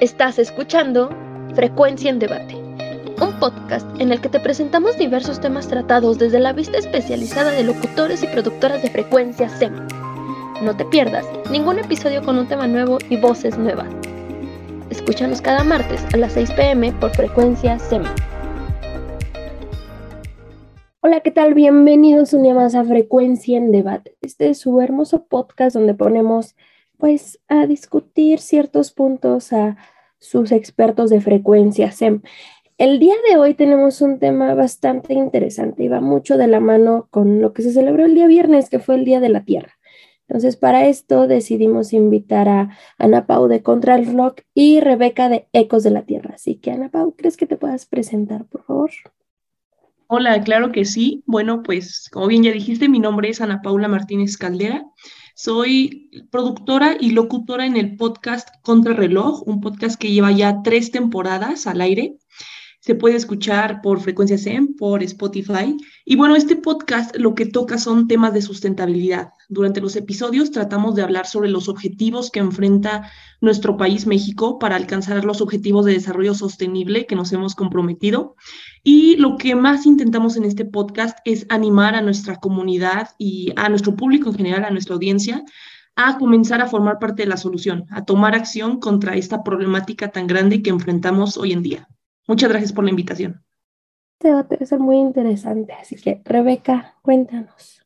Estás escuchando Frecuencia en Debate, un podcast en el que te presentamos diversos temas tratados desde la vista especializada de locutores y productoras de frecuencia SEM. No te pierdas ningún episodio con un tema nuevo y voces nuevas. Escúchanos cada martes a las 6 pm por frecuencia SEM. Hola, ¿qué tal? Bienvenidos un día más a Frecuencia en Debate. Este es su hermoso podcast donde ponemos pues a discutir ciertos puntos a sus expertos de frecuencia SEM. El día de hoy tenemos un tema bastante interesante y va mucho de la mano con lo que se celebró el día viernes, que fue el Día de la Tierra. Entonces, para esto decidimos invitar a Ana Pau de Contra el Rock y Rebeca de Ecos de la Tierra. Así que, Ana Pau, ¿crees que te puedas presentar, por favor? Hola, claro que sí. Bueno, pues como bien ya dijiste, mi nombre es Ana Paula Martínez Caldera. Soy productora y locutora en el podcast Contrarreloj, un podcast que lleva ya tres temporadas al aire. Se puede escuchar por Frecuencia SEM, por Spotify. Y bueno, este podcast lo que toca son temas de sustentabilidad. Durante los episodios tratamos de hablar sobre los objetivos que enfrenta nuestro país, México, para alcanzar los objetivos de desarrollo sostenible que nos hemos comprometido. Y lo que más intentamos en este podcast es animar a nuestra comunidad y a nuestro público en general, a nuestra audiencia, a comenzar a formar parte de la solución, a tomar acción contra esta problemática tan grande que enfrentamos hoy en día. Muchas gracias por la invitación. Este va a ser muy interesante, así que Rebeca, cuéntanos.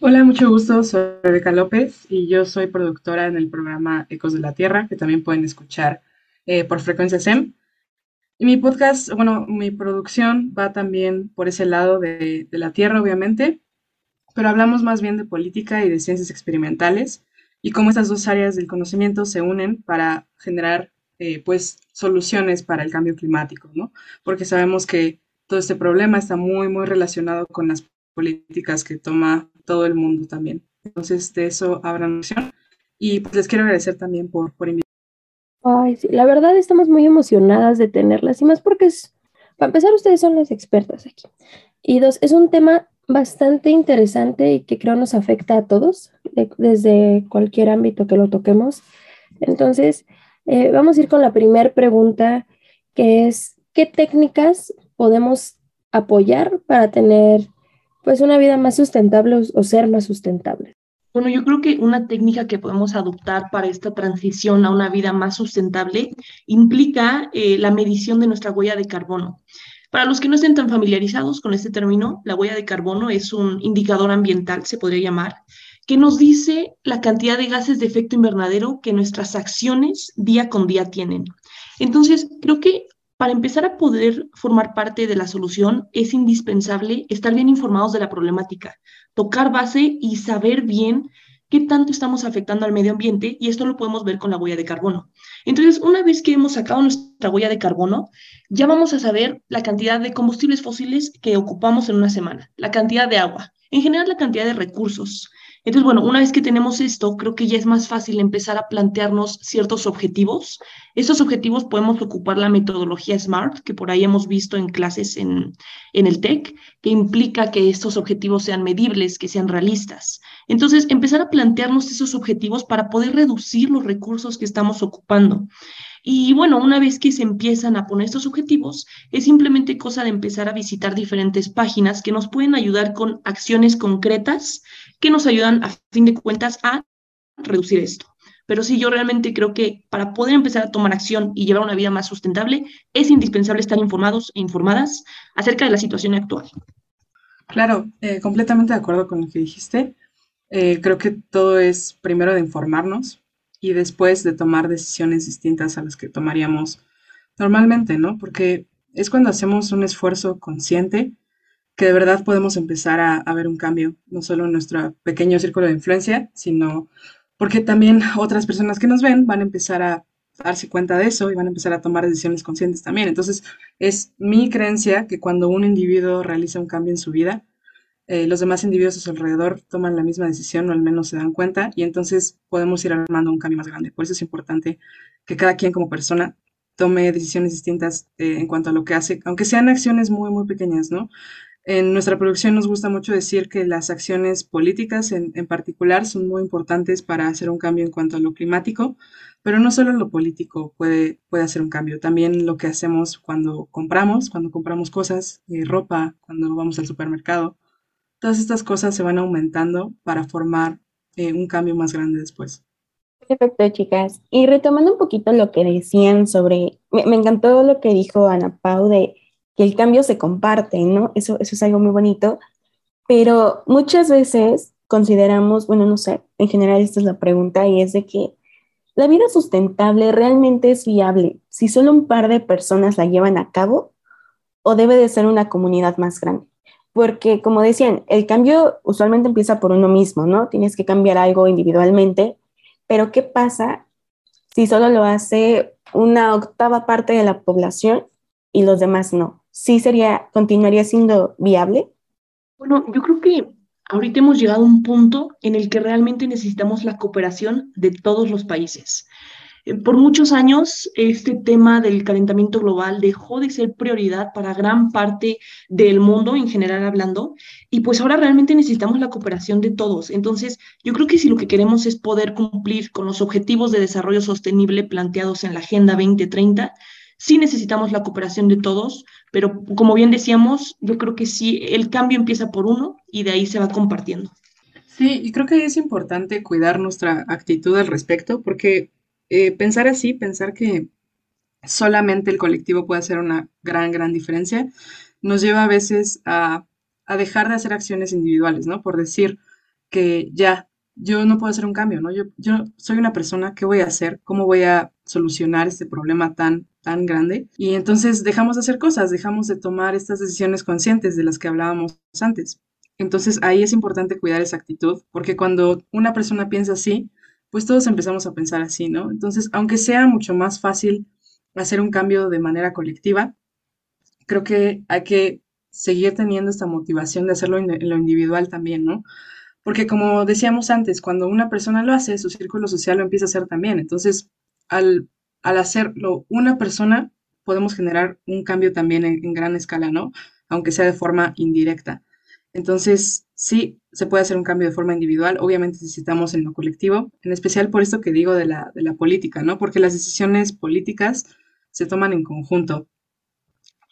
Hola, mucho gusto, soy Rebeca López y yo soy productora en el programa Ecos de la Tierra, que también pueden escuchar eh, por frecuencia SEM. Y mi podcast, bueno, mi producción va también por ese lado de, de la Tierra, obviamente, pero hablamos más bien de política y de ciencias experimentales y cómo estas dos áreas del conocimiento se unen para generar eh, pues soluciones para el cambio climático, ¿no? Porque sabemos que todo este problema está muy, muy relacionado con las políticas que toma todo el mundo también. Entonces, de eso habrá noción. Y pues les quiero agradecer también por, por invitarme. Ay, sí, la verdad estamos muy emocionadas de tenerlas y más porque es, para empezar, ustedes son las expertas aquí. Y dos, es un tema bastante interesante y que creo nos afecta a todos, desde cualquier ámbito que lo toquemos. Entonces, eh, vamos a ir con la primera pregunta, que es, ¿qué técnicas podemos apoyar para tener pues una vida más sustentable o, ser más sustentable? Bueno, yo creo que una técnica que podemos adoptar para esta transición a una vida más sustentable implica eh, la medición de nuestra huella de carbono. Para los que no estén tan familiarizados con este término, la huella de carbono es un indicador ambiental, se podría llamar, que nos dice la cantidad de gases de efecto invernadero que nuestras acciones día con día tienen. Entonces, creo que para empezar a poder formar parte de la solución es indispensable estar bien informados de la problemática, tocar base y saber bien qué tanto estamos afectando al medio ambiente y esto lo podemos ver con la huella de carbono. Entonces, una vez que hemos sacado nuestra huella de carbono, ya vamos a saber la cantidad de combustibles fósiles que ocupamos en una semana, la cantidad de agua, en general la cantidad de recursos, entonces, bueno, una vez que tenemos esto, creo que ya es más fácil empezar a plantearnos ciertos objetivos. Estos objetivos podemos ocupar la metodología SMART, que por ahí hemos visto en clases en, en el TEC, que implica que estos objetivos sean medibles, que sean realistas. Entonces, empezar a plantearnos esos objetivos para poder reducir los recursos que estamos ocupando. Y bueno, una vez que se empiezan a poner estos objetivos, es simplemente cosa de empezar a visitar diferentes páginas que nos pueden ayudar con acciones concretas que nos ayudan a fin de cuentas a reducir esto. Pero sí, yo realmente creo que para poder empezar a tomar acción y llevar una vida más sustentable, es indispensable estar informados e informadas acerca de la situación actual. Claro, eh, completamente de acuerdo con lo que dijiste. Eh, creo que todo es primero de informarnos, y después de tomar decisiones distintas a las que tomaríamos normalmente, ¿no? Porque es cuando hacemos un esfuerzo consciente que de verdad podemos empezar a, ver un cambio, no solo en nuestro pequeño círculo de influencia, sino porque también otras personas que nos ven van a empezar a darse cuenta de eso y van a empezar a tomar decisiones conscientes también. Entonces, es mi creencia que cuando un individuo realiza un cambio en su vida, eh, los demás individuos a su alrededor toman la misma decisión o al menos se dan cuenta y entonces podemos ir armando un cambio más grande. Por eso es importante que cada quien como persona tome decisiones distintas eh, en cuanto a lo que hace, aunque sean acciones muy, muy pequeñas, ¿no? En nuestra producción nos gusta mucho decir que las acciones políticas en, en, particular son muy importantes para hacer un cambio en cuanto a lo climático, pero no solo lo político puede, puede hacer un cambio, también lo que hacemos cuando compramos, cuando compramos cosas, eh, ropa, cuando vamos al supermercado, todas estas cosas se van aumentando para formar eh, un cambio más grande después. Perfecto, chicas. Y retomando un poquito lo que decían sobre, me, me encantó lo que dijo Ana Pau de que el cambio se comparte, ¿no? Eso, eso es algo muy bonito, pero muchas veces consideramos, bueno, no sé, en general esta es la pregunta y es de que la vida sustentable realmente es viable si solo un par de personas la llevan a cabo o debe de ser una comunidad más grande. Porque, como decían, el cambio usualmente empieza por uno mismo, ¿no? Tienes que cambiar algo individualmente, pero ¿qué pasa si solo lo hace una octava parte de la población y los demás no? Sí sería, continuaría siendo viable? Bueno, yo creo que ahorita hemos llegado a un punto en el que realmente necesitamos la cooperación de todos los países. Eh, por muchos años, este tema del calentamiento global dejó de ser prioridad para gran parte del mundo, en general hablando, y pues ahora realmente necesitamos la cooperación de todos. Entonces, yo creo que si lo que queremos es poder cumplir con los objetivos de desarrollo sostenible planteados en la Agenda 2030, Sí necesitamos la cooperación de todos, pero como bien decíamos, yo creo que sí, el cambio empieza por uno y de ahí se va compartiendo. Sí, y creo que es importante cuidar nuestra actitud al respecto, porque eh, pensar así, pensar que solamente el colectivo puede hacer una gran, gran diferencia, nos lleva a veces a, a dejar de hacer acciones individuales, ¿no? Por decir que ya, yo no puedo hacer un cambio, ¿no? Yo, yo soy una persona, ¿qué voy a hacer? ¿Cómo voy a solucionar este problema tan tan grande. Y entonces dejamos de hacer cosas, dejamos de tomar estas decisiones conscientes de las que hablábamos antes. Entonces ahí es importante cuidar esa actitud, porque cuando una persona piensa así, pues todos empezamos a pensar así, ¿no? Entonces, aunque sea mucho más fácil hacer un cambio de manera colectiva, creo que hay que seguir teniendo esta motivación de hacerlo en lo individual también, ¿no? Porque como decíamos antes, cuando una persona lo hace, su círculo social lo empieza a hacer también. Entonces, al al hacerlo una persona, podemos generar un cambio también en, gran escala, ¿no? Aunque sea de forma indirecta. Entonces, sí, se puede hacer un cambio de forma individual. Obviamente necesitamos en lo colectivo, en especial por esto que digo de la, de la política, ¿no? Porque las decisiones políticas se toman en conjunto.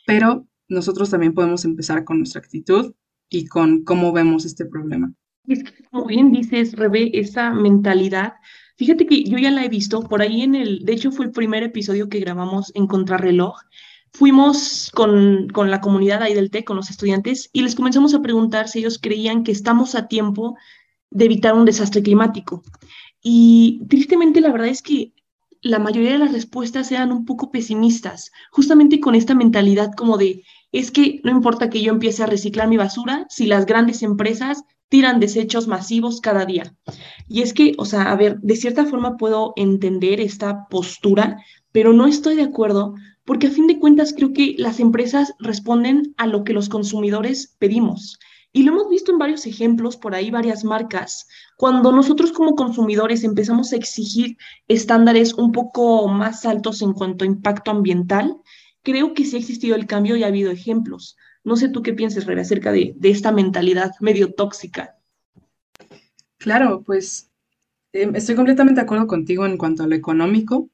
Pero nosotros también podemos empezar con nuestra actitud y con cómo vemos este problema. Es que, como bien dices, Rebe, esa mentalidad Fíjate que yo ya la he visto por ahí en el, de hecho fue el primer episodio que grabamos en Contrarreloj. Fuimos con, con la comunidad ahí del TEC, con los estudiantes, y les comenzamos a preguntar si ellos creían que estamos a tiempo de evitar un desastre climático. Y tristemente la verdad es que la mayoría de las respuestas eran un poco pesimistas, justamente con esta mentalidad como de, es que no importa que yo empiece a reciclar mi basura, si las grandes empresas tiran desechos masivos cada día. Y es que, o sea, a ver, de cierta forma puedo entender esta postura, pero no estoy de acuerdo porque a fin de cuentas creo que las empresas responden a lo que los consumidores pedimos. Y lo hemos visto en varios ejemplos, por ahí varias marcas. Cuando nosotros como consumidores empezamos a exigir estándares un poco más altos en cuanto a impacto ambiental, creo que sí ha existido el cambio y ha habido ejemplos. No sé tú qué piensas, Rebe, acerca de, esta mentalidad medio tóxica. Claro, pues em, estoy completamente de acuerdo contigo en cuanto a lo económico,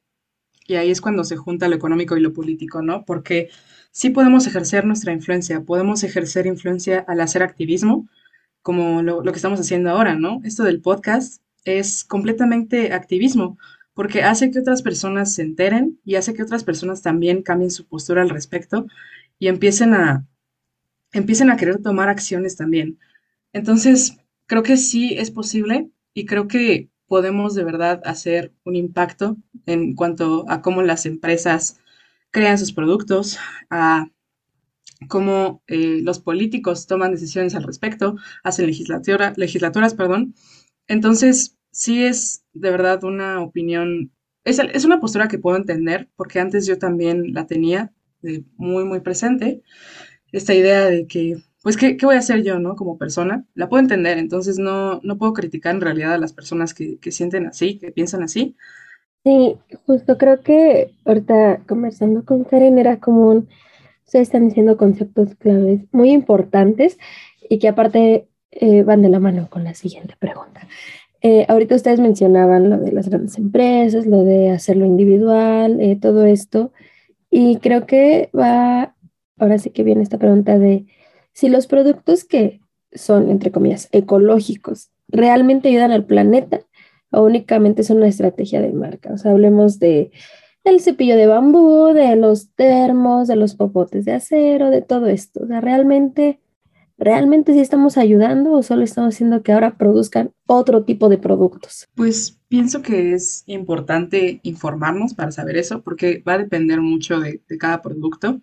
y ahí es cuando se junta lo económico y lo político, ¿no? Porque sí podemos ejercer nuestra influencia, podemos ejercer influencia al hacer activismo, como lo que estamos haciendo ahora, ¿no? Esto del podcast es completamente activismo, porque hace que otras personas se enteren y hace que otras personas también cambien su postura al respecto y empiecen a, empiecen a querer tomar acciones también. Entonces, creo que sí es posible y creo que podemos de verdad hacer un impacto en cuanto a cómo las empresas crean sus productos, a cómo eh, los políticos toman decisiones al respecto, hacen legislatura, legislaturas, perdón. Entonces, sí es de verdad una opinión, es, es una postura que puedo entender, porque antes yo también la tenía muy, muy presente, esta idea de que, pues, ¿qué, ¿qué, voy a hacer yo, no? Como persona, la puedo entender, entonces no, no puedo criticar en realidad a las personas que, que sienten así, que piensan así. Sí, justo creo que ahorita conversando con Karen era común, Ustedes están diciendo conceptos claves muy importantes y que aparte eh, van de la mano con la siguiente pregunta. Eh, ahorita ustedes mencionaban lo de las grandes empresas, lo de hacerlo individual, eh, todo esto, y creo que va, ahora sí que viene esta pregunta de si los productos que son, entre comillas, ecológicos, realmente ayudan al planeta o únicamente son una estrategia de marca. O sea, hablemos de el cepillo de bambú, de los termos, de los popotes de acero, de todo esto. O sea, realmente, realmente sí estamos ayudando o solo estamos haciendo que ahora produzcan otro tipo de productos. Pues pienso que es importante informarnos para saber eso, porque va a depender mucho de, cada producto.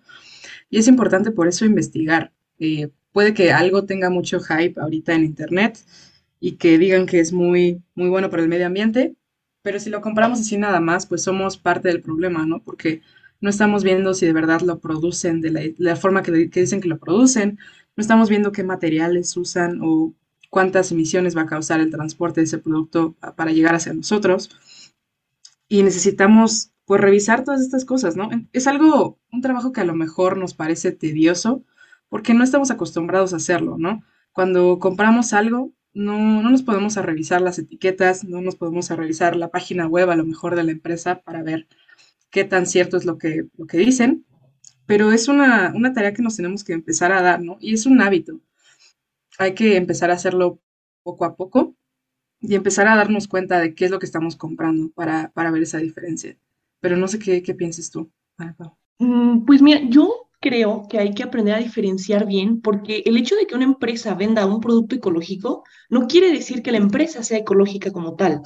Y es importante por eso investigar. Eh, puede que algo tenga mucho hype ahorita en Internet y que digan que es muy, muy bueno para el medio ambiente, pero si lo compramos así nada más, pues somos parte del problema, ¿no? Porque no estamos viendo si de verdad lo producen de la, forma que, dicen que lo producen, no estamos viendo qué materiales usan o cuántas emisiones va a causar el transporte de ese producto para llegar hacia nosotros. Y necesitamos, pues, revisar todas estas cosas, ¿no? Es algo, un trabajo que a lo mejor nos parece tedioso porque no estamos acostumbrados a hacerlo, ¿no? Cuando compramos algo, no, no nos podemos a revisar las etiquetas, no nos podemos a revisar la página web a lo mejor de la empresa para ver qué tan cierto es lo que, lo que dicen, pero es una, una tarea que nos tenemos que empezar a dar, ¿no? Y es un hábito. Hay que empezar a hacerlo poco a poco y empezar a darnos cuenta de qué es lo que estamos comprando para, para ver esa diferencia. Pero no sé qué, qué pienses tú. Mm, pues mira, yo creo que hay que aprender a diferenciar bien, porque el hecho de que una empresa venda un producto ecológico no quiere decir que la empresa sea ecológica como tal.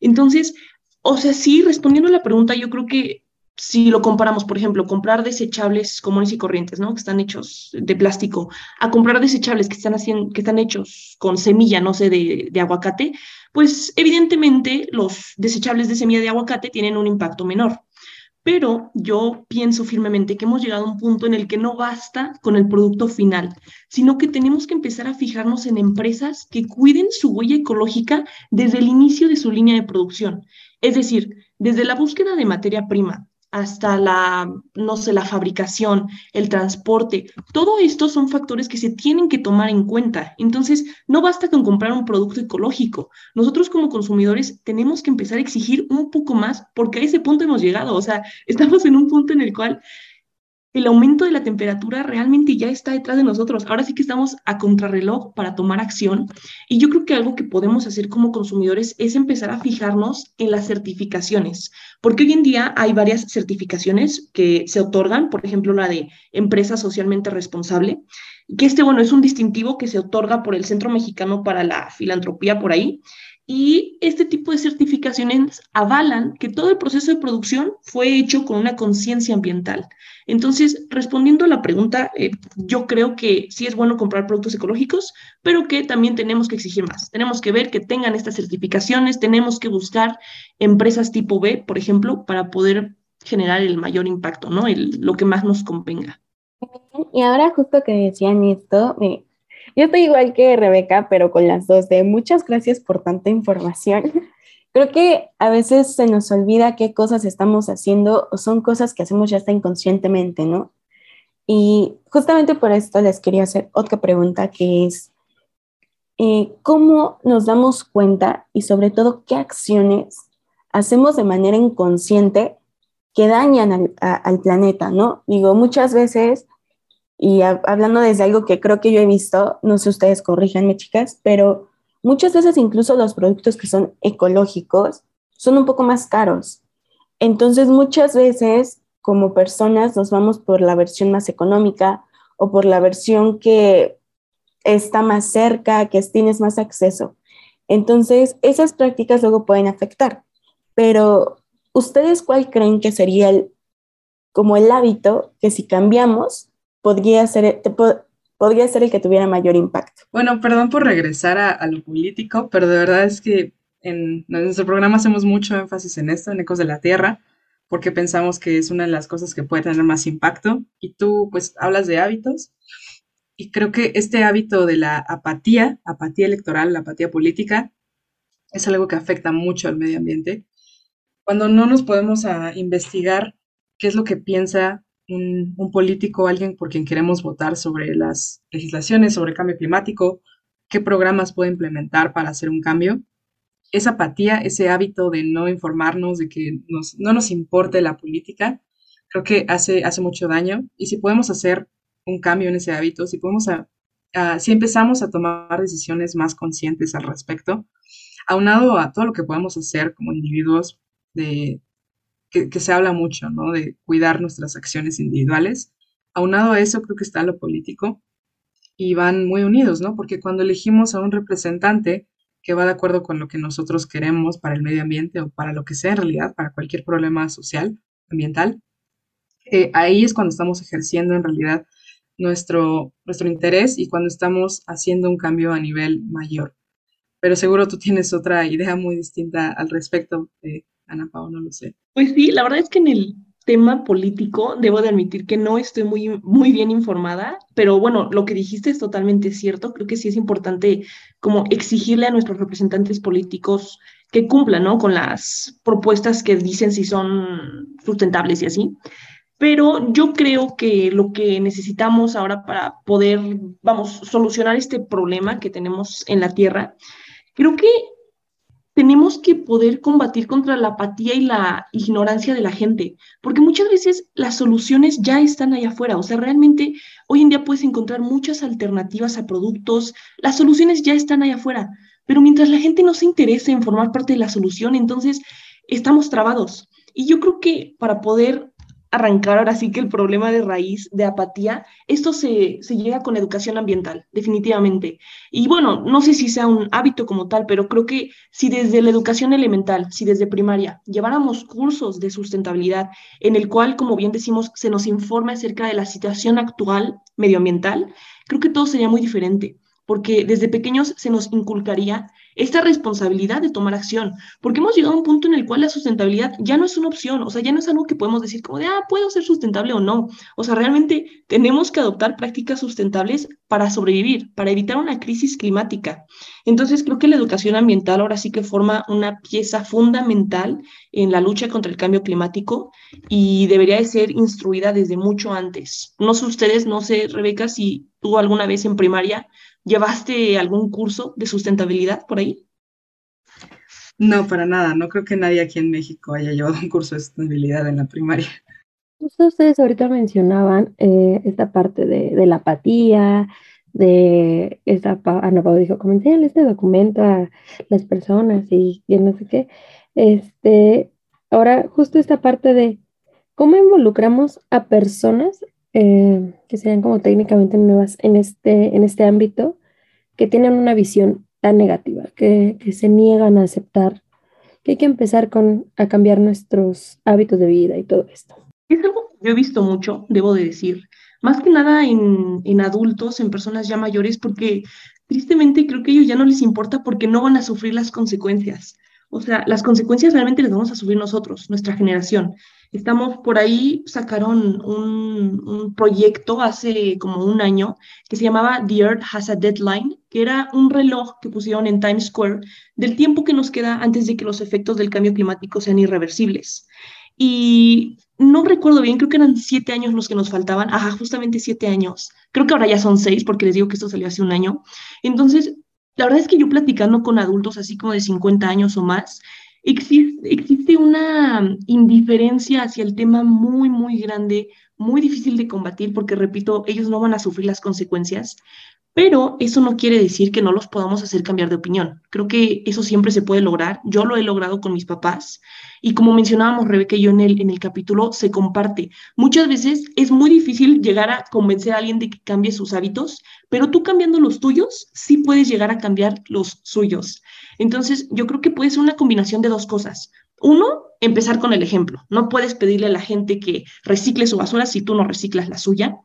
Entonces, o sea, sí, respondiendo a la pregunta, yo creo que si lo comparamos, por ejemplo, comprar desechables comunes y corrientes, ¿no? Que están hechos de plástico, a comprar desechables que están, haciendo, que están hechos con semilla, no sé, de, de aguacate, pues evidentemente los desechables de semilla de aguacate tienen un impacto menor. Pero yo pienso firmemente que hemos llegado a un punto en el que no basta con el producto final, sino que tenemos que empezar a fijarnos en empresas que cuiden su huella ecológica desde el inicio de su línea de producción. Es decir, desde la búsqueda de materia prima, hasta la, no sé, la fabricación, el transporte, todo esto son factores que se tienen que tomar en cuenta. Entonces, no basta con comprar un producto ecológico. Nosotros como consumidores tenemos que empezar a exigir un poco más porque a ese punto hemos llegado. O sea, estamos en un punto en el cual el aumento de la temperatura realmente ya está detrás de nosotros. Ahora sí que estamos a contrarreloj para tomar acción. Y yo creo que algo que podemos hacer como consumidores es empezar a fijarnos en las certificaciones, porque hoy en día hay varias certificaciones que se otorgan, por ejemplo, la de empresa socialmente responsable, que este, bueno, es un distintivo que se otorga por el Centro Mexicano para la Filantropía por ahí. Y este tipo de certificaciones avalan que todo el proceso de producción fue hecho con una conciencia ambiental. Entonces, respondiendo a la pregunta, eh, yo creo que sí es bueno comprar productos ecológicos, pero que también tenemos que exigir más. Tenemos que ver que tengan estas certificaciones, tenemos que buscar empresas tipo B, por ejemplo, para poder generar el mayor impacto, ¿no? Lo que más nos convenga. Y ahora justo que decían esto, eh, yo estoy igual que Rebeca, pero con las dos de muchas gracias por tanta información. Creo que a veces se nos olvida qué cosas estamos haciendo o son cosas que hacemos ya hasta inconscientemente, ¿no? Y justamente por esto les quería hacer otra pregunta que es, eh, ¿cómo nos damos cuenta y sobre todo qué acciones hacemos de manera inconsciente que dañan al planeta, ¿no? Digo, muchas veces y hablando desde algo que creo que yo he visto, no sé ustedes corríjanme chicas, pero muchas veces incluso los productos que son ecológicos son un poco más caros. Entonces muchas veces como personas nos vamos por la versión más económica o por la versión que está más cerca, que tienes más acceso. Entonces esas prácticas luego pueden afectar. Pero ¿ustedes cuál creen que sería el, como el hábito que si cambiamos podría ser, podría ser el que tuviera mayor impacto. Bueno, perdón por regresar a, lo político, pero de verdad es que en, nuestro programa hacemos mucho énfasis en esto, en Ecos de la Tierra, porque pensamos que es una de las cosas que puede tener más impacto. Y tú, pues, hablas de hábitos. Y creo que este hábito de la apatía, apatía electoral, apatía política, es algo que afecta mucho al medio ambiente. Cuando no nos podemos a investigar qué es lo que piensa un, político, alguien por quien queremos votar sobre las legislaciones, sobre el cambio climático, qué programas puede implementar para hacer un cambio, esa apatía, ese hábito de no informarnos, de que no nos importe la política, creo que hace, mucho daño. Y si podemos hacer un cambio en ese hábito, si podemos si empezamos a tomar decisiones más conscientes al respecto, aunado a todo lo que podemos hacer como individuos, de, que, se habla mucho, ¿no? De cuidar nuestras acciones individuales, aunado a eso creo que está lo político y van muy unidos, ¿no? Porque cuando elegimos a un representante, que va de acuerdo con lo que nosotros queremos para el medio ambiente o para lo que sea en realidad, para cualquier problema social, ambiental, eh, ahí es cuando estamos ejerciendo en realidad nuestro, nuestro interés y cuando estamos haciendo un cambio a nivel mayor. Pero seguro tú tienes otra idea muy distinta al respecto, eh, Ana no lo sé. Pues sí, la verdad es que en el tema político, debo de admitir que no estoy muy, muy bien informada, pero bueno, lo que dijiste es totalmente cierto. Creo que sí es importante como exigirle a nuestros representantes políticos que cumplan, ¿no? Con las propuestas que dicen si son sustentables y así. Pero yo creo que lo que necesitamos ahora para poder, vamos, solucionar este problema que tenemos en la Tierra, creo que tenemos que poder combatir contra la apatía y la ignorancia de la gente, porque muchas veces las soluciones ya están allá afuera, o sea, realmente hoy en día puedes encontrar muchas alternativas a productos, las soluciones ya están allá afuera, pero mientras la gente no se interese en formar parte de la solución, entonces estamos trabados. Y yo creo que para poder arrancar ahora sí que el problema de raíz de apatía, esto se, se, llega con educación ambiental, definitivamente. Y bueno, no sé si sea un hábito como tal, pero creo que si desde la educación elemental, si desde primaria lleváramos cursos de sustentabilidad en el cual, como bien decimos, se nos informe acerca de la situación actual medioambiental, creo que todo sería muy diferente porque desde pequeños se nos inculcaría esta responsabilidad de tomar acción, porque hemos llegado a un punto en el cual la sustentabilidad ya no es una opción, o sea, ya no es algo que podemos decir como de, ah, puedo ser sustentable o no, o sea, realmente tenemos que adoptar prácticas sustentables para sobrevivir, para evitar una crisis climática. Entonces, creo que la educación ambiental ahora sí que forma una pieza fundamental en la lucha contra el cambio climático y debería de ser instruida desde mucho antes. No sé ustedes, no sé, Rebeca, si tú alguna vez en primaria ¿Llevaste algún curso de sustentabilidad por ahí? No, para nada. No creo que nadie aquí en México haya llevado un curso de sustentabilidad en la primaria. Justo ustedes ahorita mencionaban eh, esta parte de, la apatía, de esta, Ana Pau dijo, comenté este documento a las personas y, y no sé qué. Este, ahora, justo esta parte de cómo involucramos a personas eh, que sean como técnicamente nuevas en este, en este ámbito, que tienen una visión tan negativa, que, se niegan a aceptar que hay que empezar con, a cambiar nuestros hábitos de vida y todo esto. Es algo que yo he visto mucho, debo de decir, más que nada en, en adultos, en personas ya mayores, porque tristemente creo que a ellos ya no les importa porque no van a sufrir las consecuencias. O sea, las consecuencias realmente las vamos a sufrir nosotros, nuestra generación. Estamos por ahí, sacaron un, un, proyecto hace como un año que se llamaba The Earth Has a Deadline, que era un reloj que pusieron en Times Square del tiempo que nos queda antes de que los efectos del cambio climático sean irreversibles. Y no recuerdo bien, creo que eran siete años los que nos faltaban, ajá, justamente siete años. Creo que ahora ya son seis porque les digo que esto salió hace un año. Entonces, la verdad es que yo platicando con adultos así como de 50 años o más, existe, existe una indiferencia hacia el tema muy, muy grande, muy difícil de combatir porque, repito, ellos no van a sufrir las consecuencias, pero eso no quiere decir que no los podamos hacer cambiar de opinión. Creo que eso siempre se puede lograr. Yo lo he logrado con mis papás y como mencionábamos Rebeca y yo en el, en el capítulo, se comparte. Muchas veces es muy difícil llegar a convencer a alguien de que cambie sus hábitos, pero tú cambiando los tuyos, sí puedes llegar a cambiar los suyos. Entonces, yo creo que puede ser una combinación de dos cosas. Uno, empezar con el ejemplo. No puedes pedirle a la gente que recicle su basura si tú no reciclas la suya.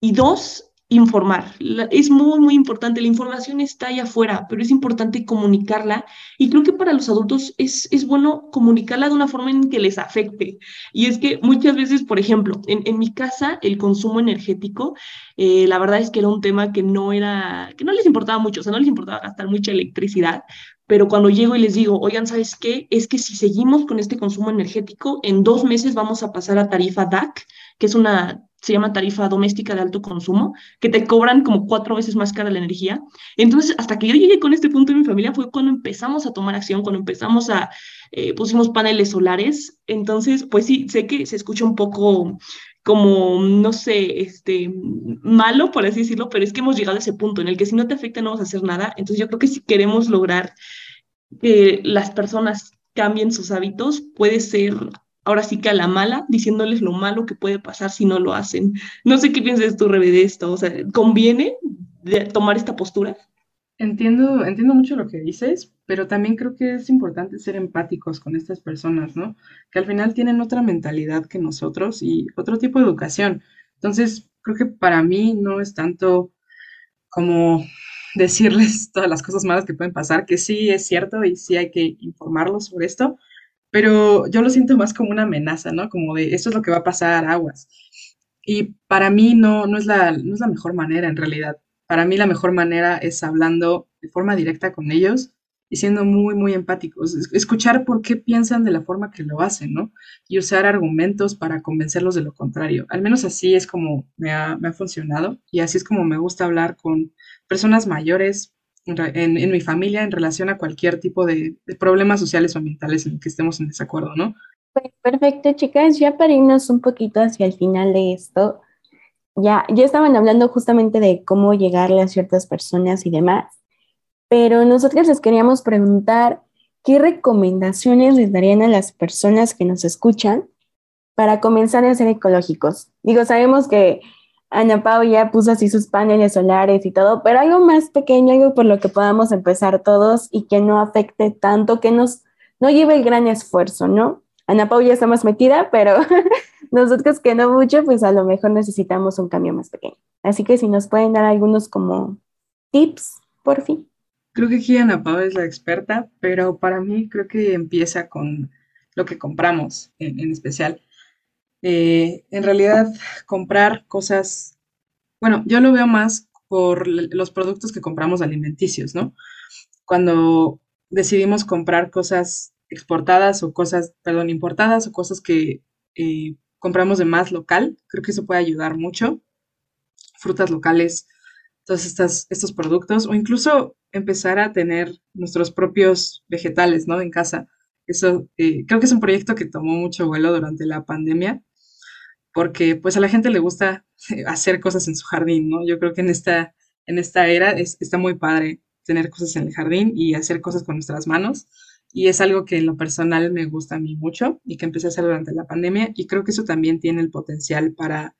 Y dos, informar. es muy, muy importante. La información está ahí afuera, pero es importante comunicarla. Y creo que para los adultos es, es bueno comunicarla de una forma en que les afecte. Y es que muchas veces, por ejemplo, en, en mi casa, el consumo energético, eh, la verdad es que era un tema que no era, que no les importaba mucho, o sea, no les importaba gastar mucha electricidad, pero cuando llego y les digo, oigan, ¿sabes qué? Es que si seguimos con este consumo energético, en dos meses vamos a pasar a tarifa DAC, que es una, se llama tarifa doméstica de alto consumo, que te cobran como cuatro veces más cara la energía. Entonces, hasta que yo llegué con este punto en mi familia fue cuando empezamos a tomar acción, cuando empezamos a, eh, pusimos paneles solares. Entonces, pues sí, sé que se escucha un poco como, no sé, este, malo, por así decirlo, pero es que hemos llegado a ese punto en el que si no te afecta no vas a hacer nada. Entonces yo creo que si queremos lograr que las personas cambien sus hábitos, puede ser ahora sí que a la mala, diciéndoles lo malo que puede pasar si no lo hacen. No sé qué piensas tú, Rebe, de esto. O sea, ¿conviene tomar esta postura? Entiendo, entiendo mucho lo que dices, pero también creo que es importante ser empáticos con estas personas, ¿no? Que al final tienen otra mentalidad que nosotros y otro tipo de educación. Entonces, creo que para mí no es tanto como decirles todas las cosas malas que pueden pasar, que sí es cierto y sí hay que informarlos sobre esto, pero yo lo siento más como una amenaza, ¿no? Como de esto es lo que va a pasar, aguas. Y para mí no, no, es la, no es la mejor manera en realidad para mí la mejor manera es hablando de forma directa con ellos y siendo muy, muy empáticos. Escuchar por qué piensan de la forma que lo hacen, ¿no? Y usar argumentos para convencerlos de lo contrario. Al menos así es como me ha, funcionado y así es como me gusta hablar con personas mayores en, mi familia en relación a cualquier tipo de, de, problemas sociales o ambientales en que estemos en desacuerdo, ¿no? Pues perfecto, chicas. Ya para irnos un poquito hacia el final de esto, ya, ya estaban hablando justamente de cómo llegarle a ciertas personas y demás, pero nosotros les queríamos preguntar qué recomendaciones les darían a las personas que nos escuchan para comenzar a ser ecológicos. Digo, sabemos que Ana Pau ya puso así sus paneles solares y todo, pero algo más pequeño, algo por lo que podamos empezar todos y que no afecte tanto, que nos no lleve el gran esfuerzo, ¿no? Ana Pau ya está más metida, pero nosotros que no mucho, pues a lo mejor necesitamos un cambio más pequeño. Así que si nos pueden dar algunos como tips, por fin. Creo que aquí Ana Pau es la experta, pero para mí creo que empieza con lo que compramos en, especial. Eh, en realidad, comprar cosas, bueno, yo lo veo más por los productos que compramos alimenticios, ¿no? Cuando decidimos comprar cosas exportadas o cosas, perdón, importadas o cosas que eh, compramos de más local. Creo que eso puede ayudar mucho. Frutas locales, todos estos productos, o incluso empezar a tener nuestros propios vegetales, ¿no? En casa. Eso eh, creo que es un proyecto que tomó mucho vuelo durante la pandemia, porque pues a la gente le gusta hacer cosas en su jardín, ¿no? Yo creo que en esta, en esta era está muy padre tener cosas en el jardín y hacer cosas con nuestras manos y es algo que en lo personal me gusta a mí mucho y que empecé a hacer durante la pandemia y creo que eso también tiene el potencial para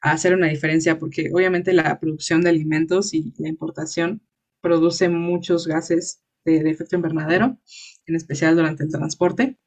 hacer una diferencia porque obviamente la producción de alimentos y la importación produce muchos gases de, efecto invernadero, en especial durante el transporte,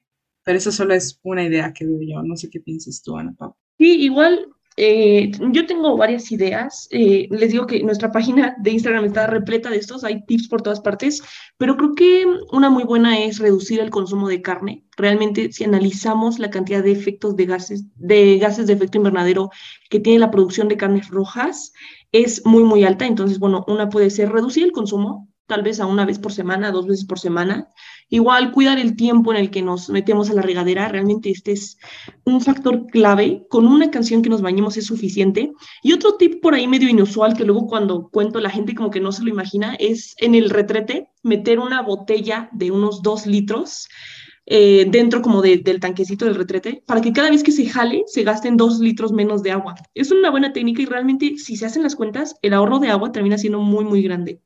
pero eso solo es una idea que veo yo, no sé qué piensas tú, Ana Pau. Sí, igual eh, yo tengo varias ideas. Eh, les digo que nuestra página de Instagram está repleta de estos, hay tips por todas partes, pero creo que una muy buena es reducir el consumo de carne. Realmente, si analizamos la cantidad de efectos de gases, de gases de efecto invernadero que tiene la producción de carnes rojas, es muy, muy alta. Entonces, bueno, una puede ser reducir el consumo, tal vez a una vez por semana, dos veces por semana. Igual cuidar el tiempo en el que nos metemos a la regadera, realmente este es un factor clave. Con una canción que nos bañemos es suficiente. Y otro tip por ahí medio inusual que luego cuando cuento la gente como que no se lo imagina es en el retrete meter una botella de unos dos litros eh, dentro como del tanquecito del retrete para que cada vez que se jale se gasten dos litros menos de agua. Es una buena técnica y realmente si se hacen las cuentas el ahorro de agua termina siendo muy muy grande.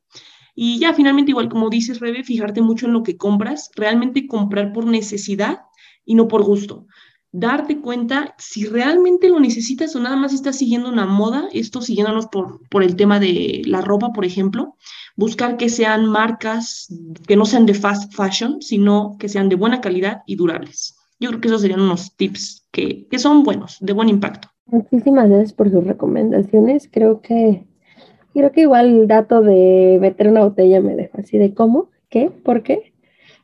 Y ya finalmente, igual como dices, Rebe, fijarte mucho en lo que compras, realmente comprar por necesidad y no por gusto. Darte cuenta si realmente lo necesitas o nada más estás siguiendo una moda, esto siguiéndonos por, por el tema de la ropa, por ejemplo, buscar que sean marcas que no sean de fast fashion, sino que sean de buena calidad y durables. Yo creo que esos serían unos tips que, que son buenos, de buen impacto. Muchísimas gracias por sus recomendaciones. Creo que Creo que igual el dato de meter una botella me deja así de cómo, qué, por qué.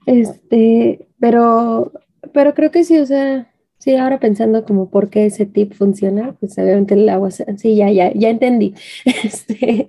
Este, pero, pero creo que sí, o sea, sí, ahora pensando como por qué ese tip funciona, pues obviamente el agua, sí, ya, ya, ya entendí. Este,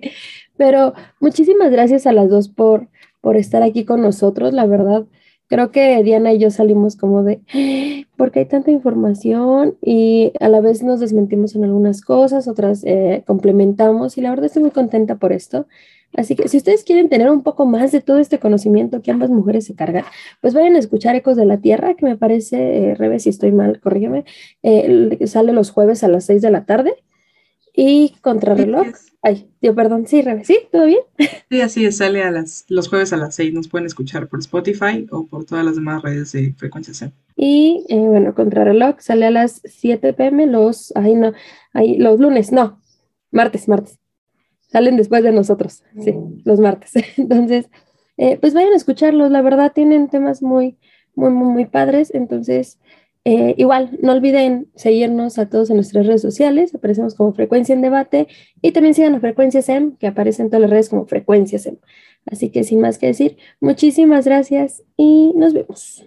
pero muchísimas gracias a las dos por, por estar aquí con nosotros. La verdad, creo que Diana y yo salimos como de, ¡Ah! porque hay tanta información y a la vez nos desmentimos en algunas cosas, otras eh, complementamos y la verdad estoy muy contenta por esto. Así que si ustedes quieren tener un poco más de todo este conocimiento que ambas mujeres se cargan, pues vayan a escuchar Ecos de la Tierra, que me parece, eh, Rebe, si estoy mal, corrígeme, eh, sale los jueves a las 6 de la tarde. Y Contrarreloj. Ay, Dios, perdón, sí, Rebe, ¿sí? ¿Todo bien? Sí, así es, sale a las, los jueves a las 6. Nos pueden escuchar por Spotify o por todas las demás redes de Frecuencia C. Y eh, bueno, Contrarreloj sale a las 7 pm los, ay, no, ay, los lunes, no, martes, martes salen después de nosotros, sí, los martes. Entonces, eh, pues vayan a escucharlos, la verdad tienen temas muy, muy, muy, muy padres. Entonces, eh, igual, no olviden seguirnos a todos en nuestras redes sociales, aparecemos como Frecuencia en Debate y también sigan a Frecuencia SEM, que aparece en todas las redes como Frecuencia SEM. Así que sin más que decir, muchísimas gracias y nos vemos.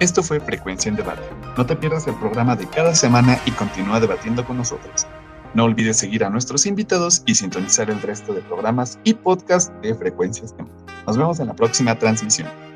Esto fue Frecuencia en Debate. No te pierdas el programa de cada semana y continúa debatiendo con nosotros. No olvides seguir a nuestros invitados y sintonizar el resto de programas y podcasts de Frecuencias Nos vemos en la próxima transmisión.